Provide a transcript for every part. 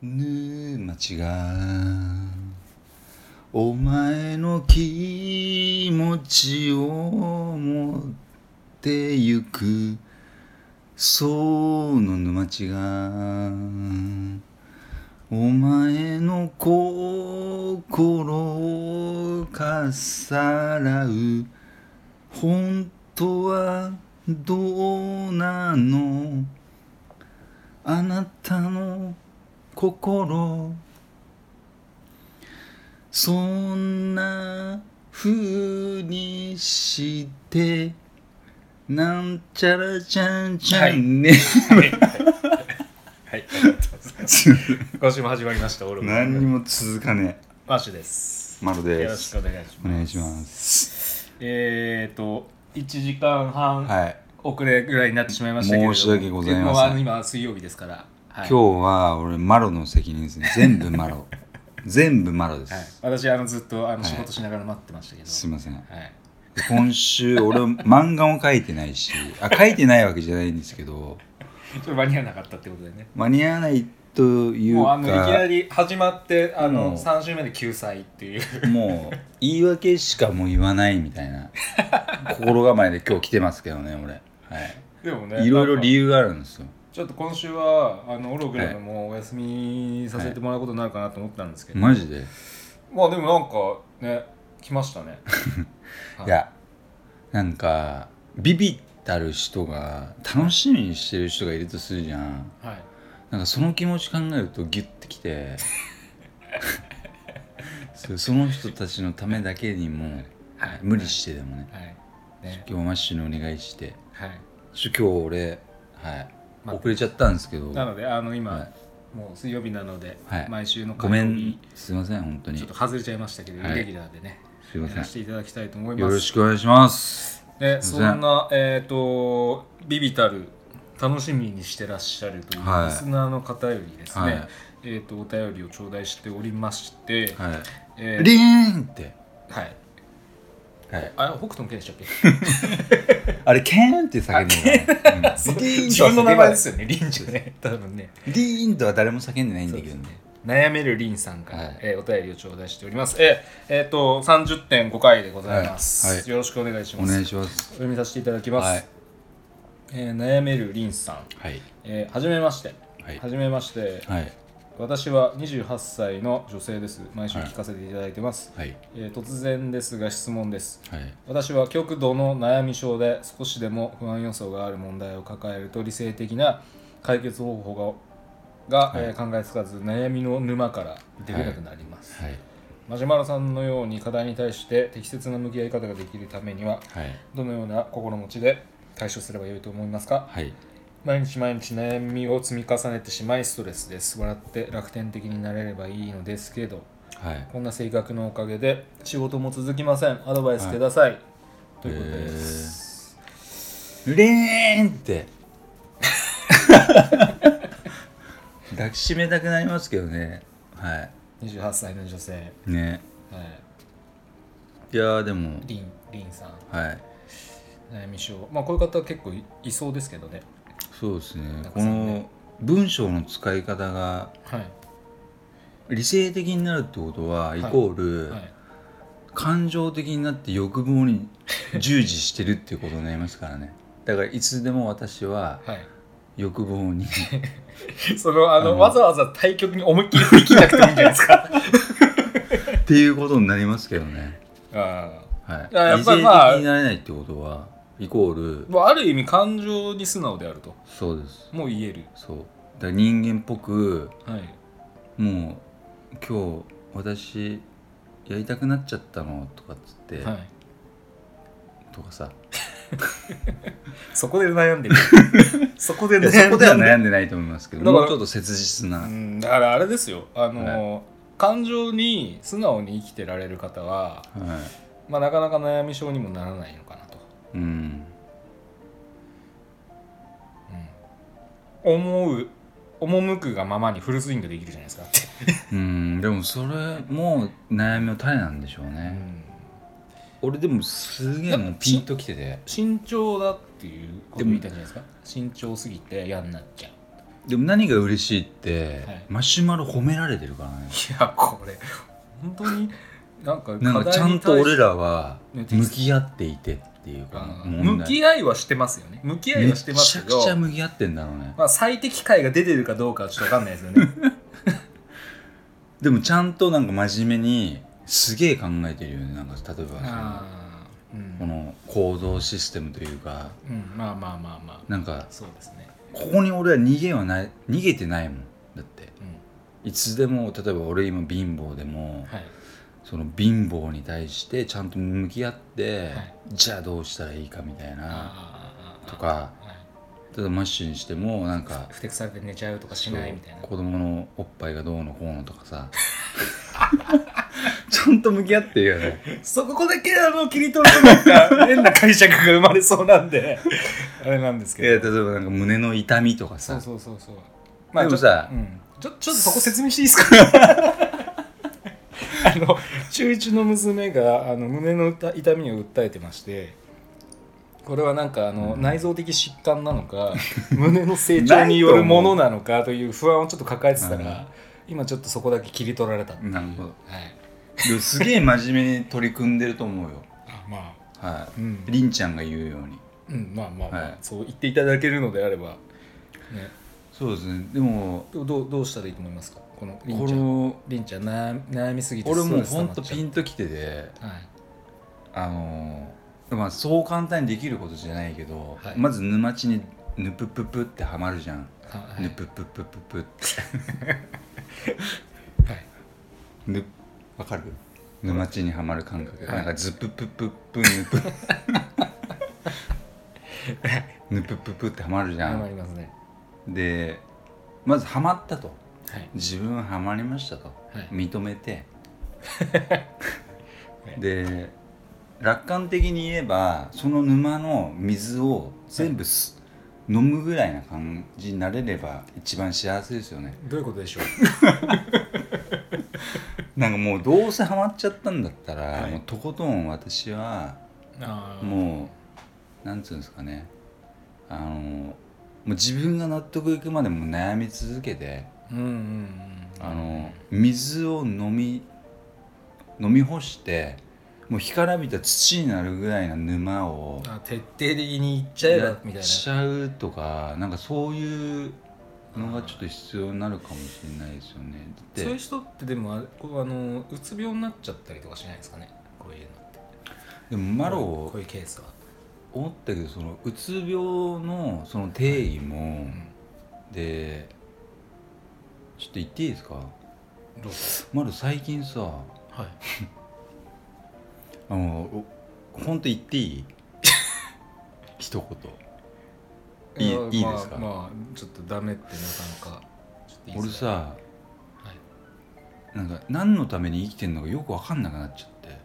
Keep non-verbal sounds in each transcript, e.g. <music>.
沼地がお前の気持ちを持ってゆく。その沼地がお前の心をかさらう本当はどうなの？あなたの心そんな風にしてなんちゃらちゃんちゃんね、はい、ありがとうござい。今週も始まりました、オルゴ何にも続かねマッシュです。えまるよろですしくお願いします。お願いします。えーと、1時間半はい。遅れぐらいになってしまいましたけれども、申し訳ございません。今、水曜日ですから、はい、今日は俺マロの責任ですね。全部マロ。<laughs> 全部マロです、はい、私あのずっとあのはい仕事しながら待ってましたけど、すいません。はい、今週俺漫画も書いてないし。あ書いてないわけじゃないんですけど。ちょ間に合わなかったってことでね。間に合わないというもうあのいきなかり始まってあのもう。3週目で救済っていう。もう言い訳しかもう言わないみたいな。<laughs> 心構えで今日来てますけどね俺、はい、でもねいろいろ理由由があるんですよちょっと今週はあのオログラムもお休みさせてもらうことになるかなと思ったんですけど、マジで？まあでもなんかね来ましたね。は <laughs> いいやなんかビビったる人が楽しみにしてる人がいるとするじゃん。はい。なんかその気持ち考えるとギュッてきて。<laughs> その人たちのためだけにも、はい。無理してでもね。はい。ね。今日マッシュにお願いして。はい。今日俺はい、ま遅れちゃったんですけど。なのであの今、はい。もう水曜日なので、はい。毎週のごめん。すいません本当に。ちょっと外れちゃいましたけど、はい。イレギュラーでねすいません。やらせていただきたいと思います。よろしくお願いします。でそん。んなえっ、とビビたる楽しみにしてらっしゃるというはい。リスナーの方よりですね、はい。えっ、とお便りを頂戴しておりまして、はい。えーリーンって。はいはい。あ北斗の剣でしたっけ？<laughs> あれケーンって叫ん。でるか自分の名前ですよねリンジュね。<laughs> 多分ね。リーンとは誰も叫んでないんだけどね。悩めるリンさんから、はい。えーお便りを頂戴しております。えーえーと30.5回でございます、はい。はい。よろしくお願いします。お願いします。お読みさせていただきます、はい。えー悩めるリンさん、はい。えーはじめまして。はい。はじめまして、はい私は28歳の女性です。毎週聞かせていただいてます、はい。えー突然ですが質問です。はい。私は極度の悩み症で少しでも不安要素がある問題を抱えると理性的な解決方法がが、はい。えー考えつかず悩みの沼から出れなくなります、はい。ママロさんのように課題に対して適切な向き合い方ができるためにははい。どのような心持ちで対処すればよいと思いますか？はい毎日毎日悩みを積み重ねてしまいストレスです。笑って楽天的になれればいいのですけどはい。こんな性格のおかげで仕事も続きません。アドバイスください、ということです、リー。ンって。<laughs> 抱きしめたくなりますけどね。は28歳の女性、いね。はい。やーでも。い、リンリンさん。はい。悩み症。まあこういう方結構いいそうですけどねそうですね。たくこの文章の使い方がはい。理性的になるってことはイコール、はい。感情的になって欲望に従事してるっていうことになりますからね。だからいつでも私ははい。欲望に。<laughs> そのあのわざわざ対局に思いっきり振り切らなくてもいいんじゃないですか。<laughs> っていうことになりますけどね。あはい。いややっ理性的ぱりまあになれないってことはイコールある意味感情に素直であると。そうです。もう言える。そう。だ人間っぽくはい。もう今日私やりたくなっちゃったのとかっつって、はい。とかさ。そこで悩んでる。<laughs> そこでそこでは悩んでないと思いますけどもうちょっと切実な、うんだからあれですよ。あの、感情に素直に生きてられる方は、はまあ、なかなか悩み症にもならないのかなと、い、うん。思う赴くがままにフルスイングできるじゃないですか。って、うん。でもそれも悩みの種なんでしょうね、俺でもすげえもうピンときてて。慎重だっていうことみたいじゃないですか。慎重すぎて嫌になっちゃう。でも何が嬉しいって、はい。マシュマロ褒められてるからね。いやこれ本当になんかなんかちゃんと俺らはね向き合っていてっていうか問向き合いはしてますよね。向き合いめはしてますちゃくけどちゃ向き合ってんだろうね。まあ、最適解が出てるかどうかはちょっと分かんないですよね。<laughs> でもちゃんとなんか真面目にすげえ考えてるよねなんか例えばそのうん。この行動システムというか。うん、まあまあまあまあ。なんかそうですね、ここに俺は逃げはない逃げてないもんだって。うん、いつでも例えば俺今貧乏でもはいその貧乏に対してちゃんと向き合って、はい。じゃあどうしたらいいかみたいなとかはい。例えばマッシュにしてもなんかふてくされて寝ちゃうとかしないみたいな。子供のおっぱいがどうのこうのとかさ。<laughs> ちゃんと向き合ってるよね。そこだけあの切り取るとなんか変な解釈が生まれそうなんで <laughs> あれなんですけど。いや例えばなんか胸の痛みとかさ。そうそうそうそう。でもさちょ,、うん、ちょちょっとそこ説明していいですか？<laughs> あの中1の娘があの胸の痛痛みを訴えてましてこれはなんかあの、うん。内臓的疾患なのか胸の成長によるものなのかという不安をちょっと抱えてたら、うん。今ちょっとそこだけ切り取られたなるほど。はい、すげえ真面目に取り組んでると思うよ。<laughs> あまあ。はうん。いりんちゃんが言うように。うん、まあまあまあ、はい。そう言っていただけるのであれば、ね、そうですね。でもどうどうしたらいいと思いますか？このりんこちゃんのりんちゃん悩悩みすぎて俺もうほんとピンときててはい。あのーまあそう簡単にできることじゃないけど、はい。まず沼地にぬぷぷぷってはまるじゃん、は <laughs> はい。ぬぷぷぷぷぷって。はい。ぬわかる？沼地にはまる感覚、はい。なんかズププププヌプ。ぬぷぷぷってはまるじゃ謝んりますね。でまずはまったと。はい自分ははまりましたと。はい。認めて。<laughs> で楽観的に言えばその沼の水を全部す、飲むぐらいな感じになれれば一番幸せですよね。どういうことでしょう？<laughs> なんかもうどうせハマっちゃったんだったら、はい。もうとことん私はもうなんつうんですかね。あのもう自分が納得いくまでもう悩み続けてうんうんうん。あの水を飲み飲み干してもう干からびた土になるぐらいな沼をあ徹底的にいっちゃえばみたいなしちゃうとかな。んかそういうのがちょっと必要になるかもしれないですよね。そういう人ってでもあれこうあのうつ病になっちゃったりとかしないですかね？こういうのって。でもマロこういうケースは、思ったけどそのうつ病のその定義も、うん、でちょっと言っていいですか？どうぞ。マロ最近さはい。<laughs> あのおほんと言っていい？<laughs> 一言。いいやいいですか？まあ、まあ、ちょっとダメってなかなかちょっいい。俺さはい。なんか何のために生きてんのかよく分かんなくなっちゃって。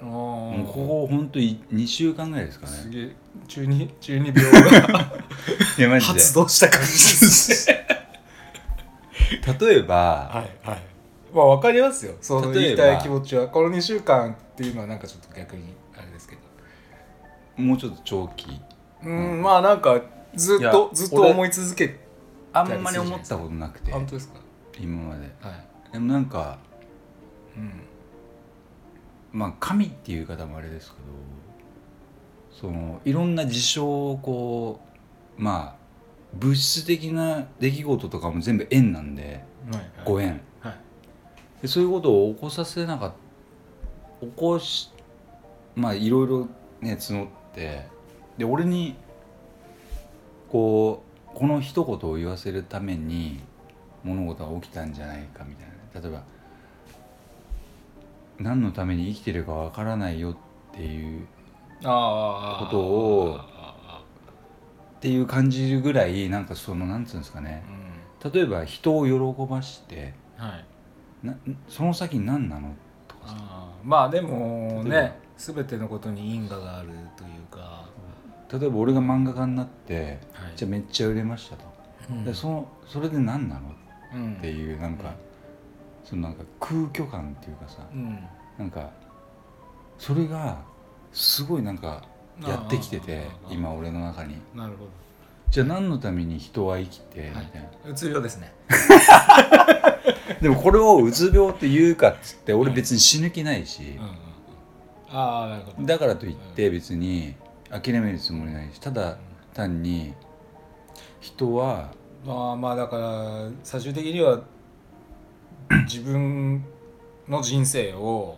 あもうここほんと2週間ぐらいですかね。すげえ。中二中二病が <laughs> いやマジで。発動した感じですね例えば、はいはい。まあわかりますよ。その言いたい気持ちは。この2週間っていうのはなんかちょっと逆にあれですけど。もうちょっと長期。うん、まあなんかずっとずっと俺思い続けあんまり思ったことなくて。本当ですか今まで。はい。でもなんかうん。まあ神っていう方もあれですけどそのいろんな事象をこうまあ物質的な出来事とかも全部縁なんではいはい。ご縁はい。でそういうことを起こさせなかった起こしまあいろいろね募ってで俺にこうこの一言を言わせるために物事が起きたんじゃないかみたいな。例えば何のために生きてるかわからないよっていうことをあっていう感じるぐらいなんかそのなんつうんですかね。ー例えば人を喜ばしてうんはい。なその先何なのとかさ。まあでもね全てのことに因果があるというか、例えば俺が漫画家になってはい、じゃあめっちゃ売れましたと、うん。でそのそれで何なの？うん。っていうなんか、そのなんか空虚感っていうかさ。うん。なんかそれがすごいなんかやってきてて今俺の中に。なるほじゃあ何のために人は生きてみはい。たいな、うつ病ですね。<laughs> でもこれをうつ病って言うかっつって俺別に死ぬ気ないし。うん、うんうん。ああなるほど。だからといって別に諦めるつもりないし。ただ単に人はまあまあだから最終的には自分の人生を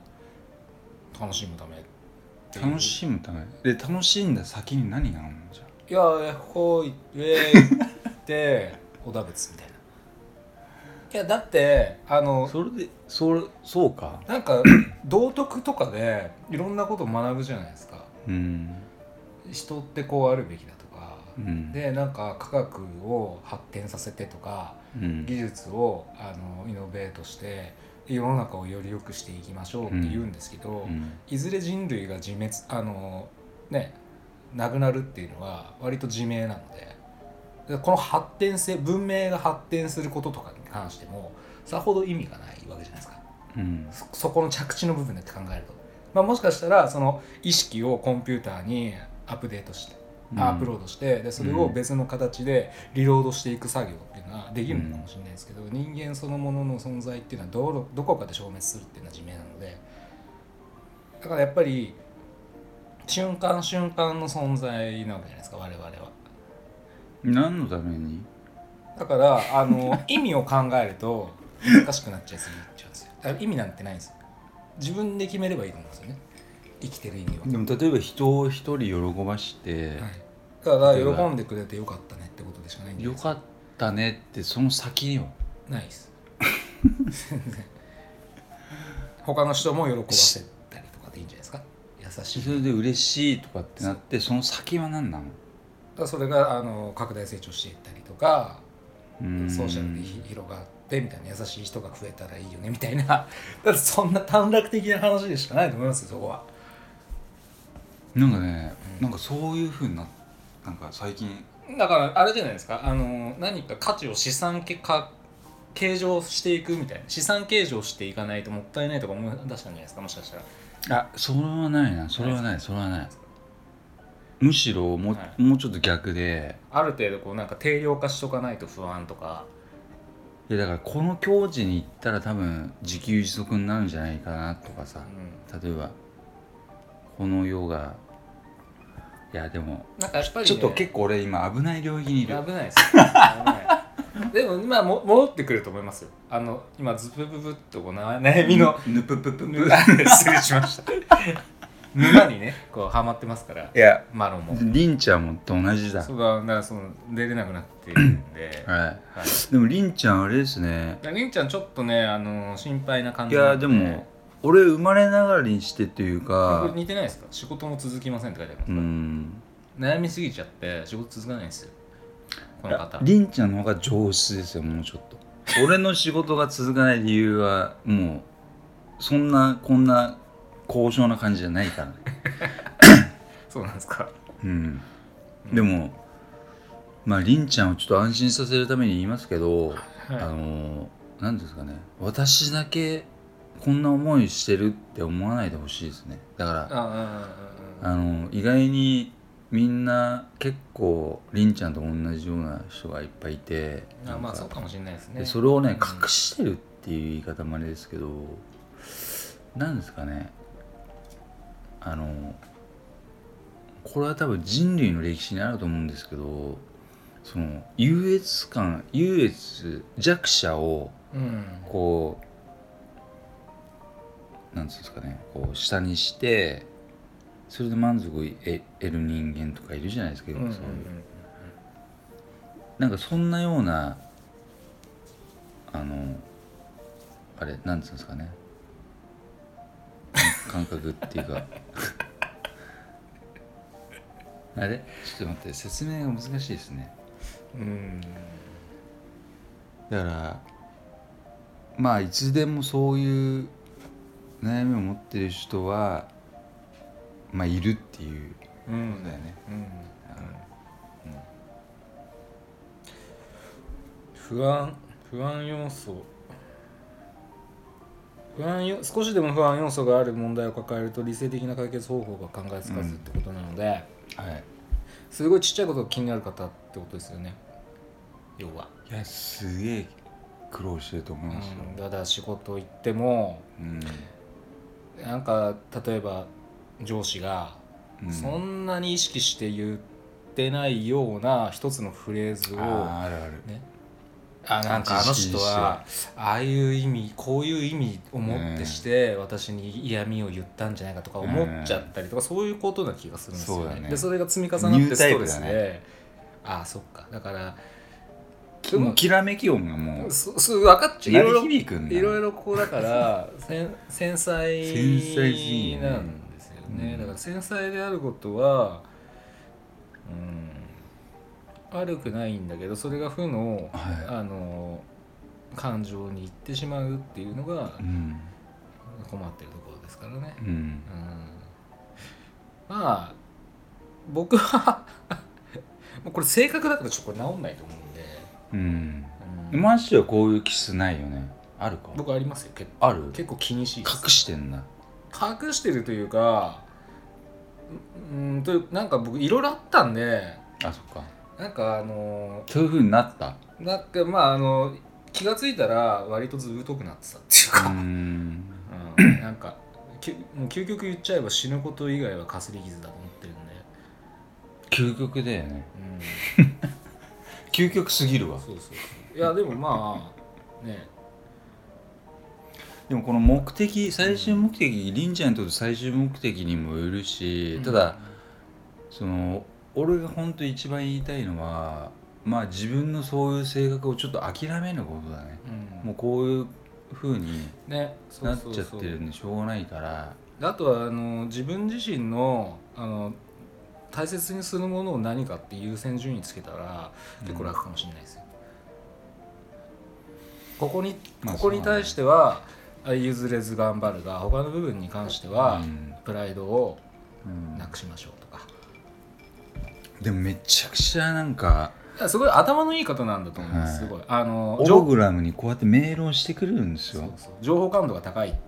楽しむためって楽しむため？で楽しんだ先に何があるの？じゃいやこう上行って小田仏みたいないやだってあのそれでそれそうかなんか道徳とかでいろんなことを学ぶじゃないですかうん人ってこうあるべきだとかうんでなんか科学を発展させてとかうん技術をあのイノベートして世の中をより良くしていきましょうって言うんですけど、うん。いずれ人類が自滅あのねなくなるっていうのは割と自明なのででこの発展性文明が発展することとかに関してもさほど意味がないわけじゃないですか。うん。そそこの着地の部分でって考えると、まあ、もしかしたらその意識をコンピューターにアップデートしてうん。アップロードしてでそれを別の形でリロードしていく作業っできるのかもしれないですけど、人間そのものの存在っていうのはどどこかで消滅するっていうのは自明なのでだからやっぱり瞬間瞬間の存在なわけじゃないですか我々は。何のために？だからあの <laughs> 意味を考えると難しくなっちゃいすぎちゃうんですよ。だから意味なんてないんですよ。自分で決めればいいと思うんですよね。生きてる意味は。でも例えば人を一人喜ばして、はい、だから喜んでくれてよかったねってことでしかないんですかよかったねってその先には？ないです。全 <laughs> 然他の人も喜ばせたりとかでいいんじゃないですか？優しい。それで嬉しいとかってなってその先は何なの？だそれがあの拡大成長していったりとかソーシャルでひ広がってみたいな優しい人が増えたらいいよねみたいな。<laughs> だってそんな短絡的な話でしかないと思いますよそこは。なんかね、うん。なんかそういうふうにななんか最近だからあれじゃないですか。あの何か価値を資産系か計上していくみたいな。資産計上していかないともったいないとか思い出したんじゃないですかもしかしたら。あそれはないな。それはない。それはない。むしろも,、はもうちょっと逆で。ある程度こうなんか定量化しとかないと不安とか。いやだからこの境地に行ったら多分自給自足になるんじゃないかなとかさ。う例えばこの世がいやでもんなんかやっぱり、ね、ちょっと結構俺今危ない領域にいる。危ないですよ危ないでも今も戻ってくると思いますよ。あの今ズブブブっとこ悩みのぬぷぷぷぷ。失礼しました。沼にねこうハマってますからいやマロンも。りんちゃんもと同じだ。そうだだからその出れなくなっているんで、はい。はい。でもりんちゃんあれですね。りんちゃんちょっとねあの心配な感いじなんやで。も俺生まれながらにしてっていうこかれ似てないですか？仕事も続きませんって書いてありうます、ん。悩みすぎちゃって仕事続かないんですよ。この方。りんちゃんの方が上質ですよもうちょっと。俺の仕事が続かない理由はもうそんなこんな高尚な感じじゃないから。ね <laughs> そうなんですか。うん。でもまありんちゃんをちょっと安心させるために言いますけど、あの何ですかね。私だけこんな思いしてるって思わないでほしいですね。だからああの意外にみんな結構りんちゃんと同じような人がいっぱいいてあまあそうかもしれないですね。でそれをねうん隠してるっていう言い方もあれですけどなんですかね。あのこれは多分人類の歴史にあると思うんですけどその優越感優越弱者をうん。こうなんつうんですかねこう下にしてそれで満足を得得る人間とかいるじゃないですか、うんうんうんそういうなんかそんなようなあのあれなんつうんですかね。感覚っていうか。<laughs> あれ？ちょっと待って説明が難しいですね。うん。だからまあいつでもそういう悩みを持ってる人はまあいるっていう。うん。ことだよね、うん。不安不安要素。不安よ少しでも不安要素がある問題を抱えると理性的な解決方法が考えつかずってことなので、はい。すごいちっちゃいことが気になる方ってことですよね。要は。いやすげえ苦労してると思いますよ、うん、だから仕事行ってもうんなんか例えば上司がうん。そんなに意識して言ってないような一つのフレーズをあーあるある。ね。あなんかあの人はああいう意味こういう意味をもってして私に嫌味を言ったんじゃないかとか思っちゃったりとかそういうことな気がするんですよね。そね。でそれが積み重なってストレスで、ああそっか。だからきもうきらめき音がもう。そそう分かっちゃう。いろいろいろいろこうだから <laughs> 繊繊細なんですよね、うんだから繊細であることはうん悪くないんだけどそれが負の、はい。あの感情にいってしまうっていうのがうん。困ってるところですからね、うん。うん、まあ僕は <laughs> もうこれ性格だからちょっとこれ治んないと思ううん。うんマジではこういう気質ないよね。あるか僕ありますよ。結構ある？結構気にしいです隠してんだ隠してるというかううんというなんか僕いろいろあったんであそっか。なんかあのそういうふうになった？なんかまああの気が付いたら割とずぶとくなってたっていううか、ん。うん。なんかきもう究極言っちゃえば死ぬこと以外はかすり傷だと思ってるんで、究極だよね。うん、<laughs> 究極すぎるわ。そうそうそう。いやでもまあね。でもこの目的最終目的りんちゃんにとって最終目的にもよるし、ただその俺が本当一番言いたいのはまあ自分のそういう性格をちょっと諦めることだね、うん、もうこういう風にねそなうそうそう。っちゃってるんでしょうがないから。あとはあの自分自身のあの大切にするものを何かって優先順位つけたら結構楽かもしれないですよ。ここにまあここに対してはあ譲れず頑張るが他の部分に関してはうん。プライドをうん。なくしましょうとか。でもめちゃくちゃなんかすごい頭のいい方なんだと思います、はい。すごい。あのオロ情グラムにこうやってメールをしてくれるんですよ。情報感度が高い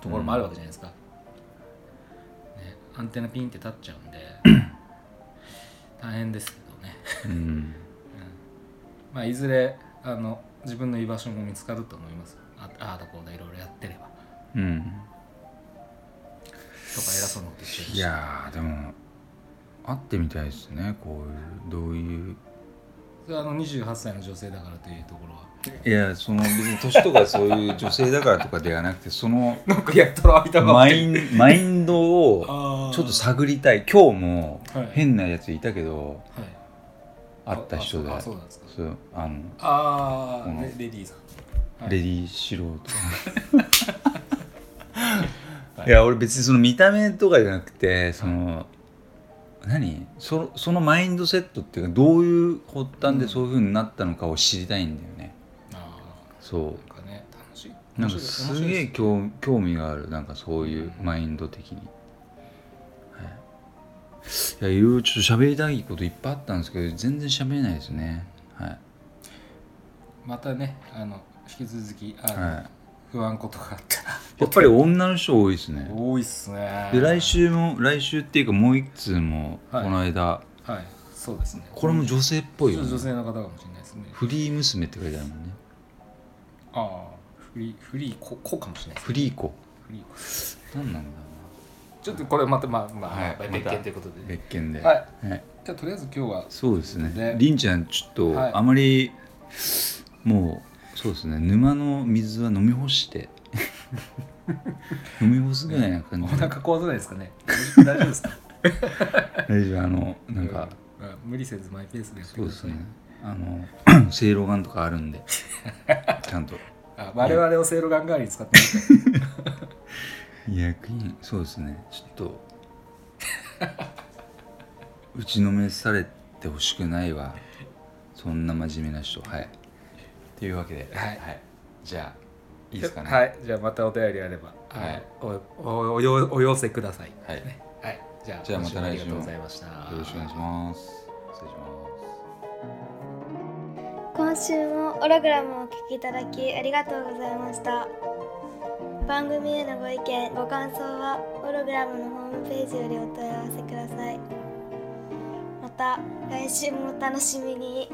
ところもあるわけじゃないですか、ね、アンテナピンって立っちゃうんで <clears throat> 大変ですけどね。うん。まあ、いずれあの自分の居場所も見つかると思います。あああだこうだいろいろやってれば。うん。とか偉そうなこと言っちゃうし。いやーでも会ってみたいですねこういうどういうあの28歳の女性だからというところは。いやその別に年とかそういう女性だからとかではなくてそのなんかやったら間マインマインドを <laughs> ちょっと探りたい。今日もはい。変なやついたけどはい。会った人で。ああそうなんですか。そうあのああ、レレディーさん。はい。レディー素人 <laughs> いや俺別にその見た目とかじゃなくてその何？そそのマインドセットっていうかどういう発端でそういうふうになったのかを知りたいんだよね、あそう。あなんかね楽しい。なんかすげえ興興味があるなんかそういうマインド的に、はい、いやいろいろちょっと喋りたいこといっぱいあったんですけど全然喋れないですね。はい、またねあの引き続きあの、はい、不安ことがあった。らやっぱり女の人多いですね。多いっすね。で来週も来週っていうかもう一通もこはい。の間、はい。そうですね。これも女性っぽいよね。女性の方かもしれないですね。フリー娘って書いてあるもんね。ああフリーフリーここうかもしれないフリーコフリー何なんだろちょっとこれまたまあまあ、はい。まあ別件ということで、うな別件で。はい。はい、じゃあとりあえず今日は。そうですね。で。りんちゃんちょっとはい。あまり、もうそうですね。沼の水は飲み干して。<laughs> 飲み干すぐらいな感おじ。で腹壊さないですかね。大丈夫ですか？大丈夫。あのなんか、うん。無理せずマイペースでやってそうですね。あの <clears throat> せいろがんとかあるんで。ちゃんと。あ我々をせいろがん代わりに使ってみて医薬品そうですね。ちょっと。打ちのめされてほしくないわ。そんな真面目な人。はいというわけではい。じゃあいいですかね。はい。じゃあまたお便りあれば、はい。おおおよお寄せください。はい。ね。はい。じゃあじゃあまた来週。も今週もありがとうございました。よろしくお願いします。失礼します。今週もオログラムをお聞きいただきありがとうございました。番組へのご意見ご感想はオログラムのホームページよりお問い合わせください。また来週もお楽しみに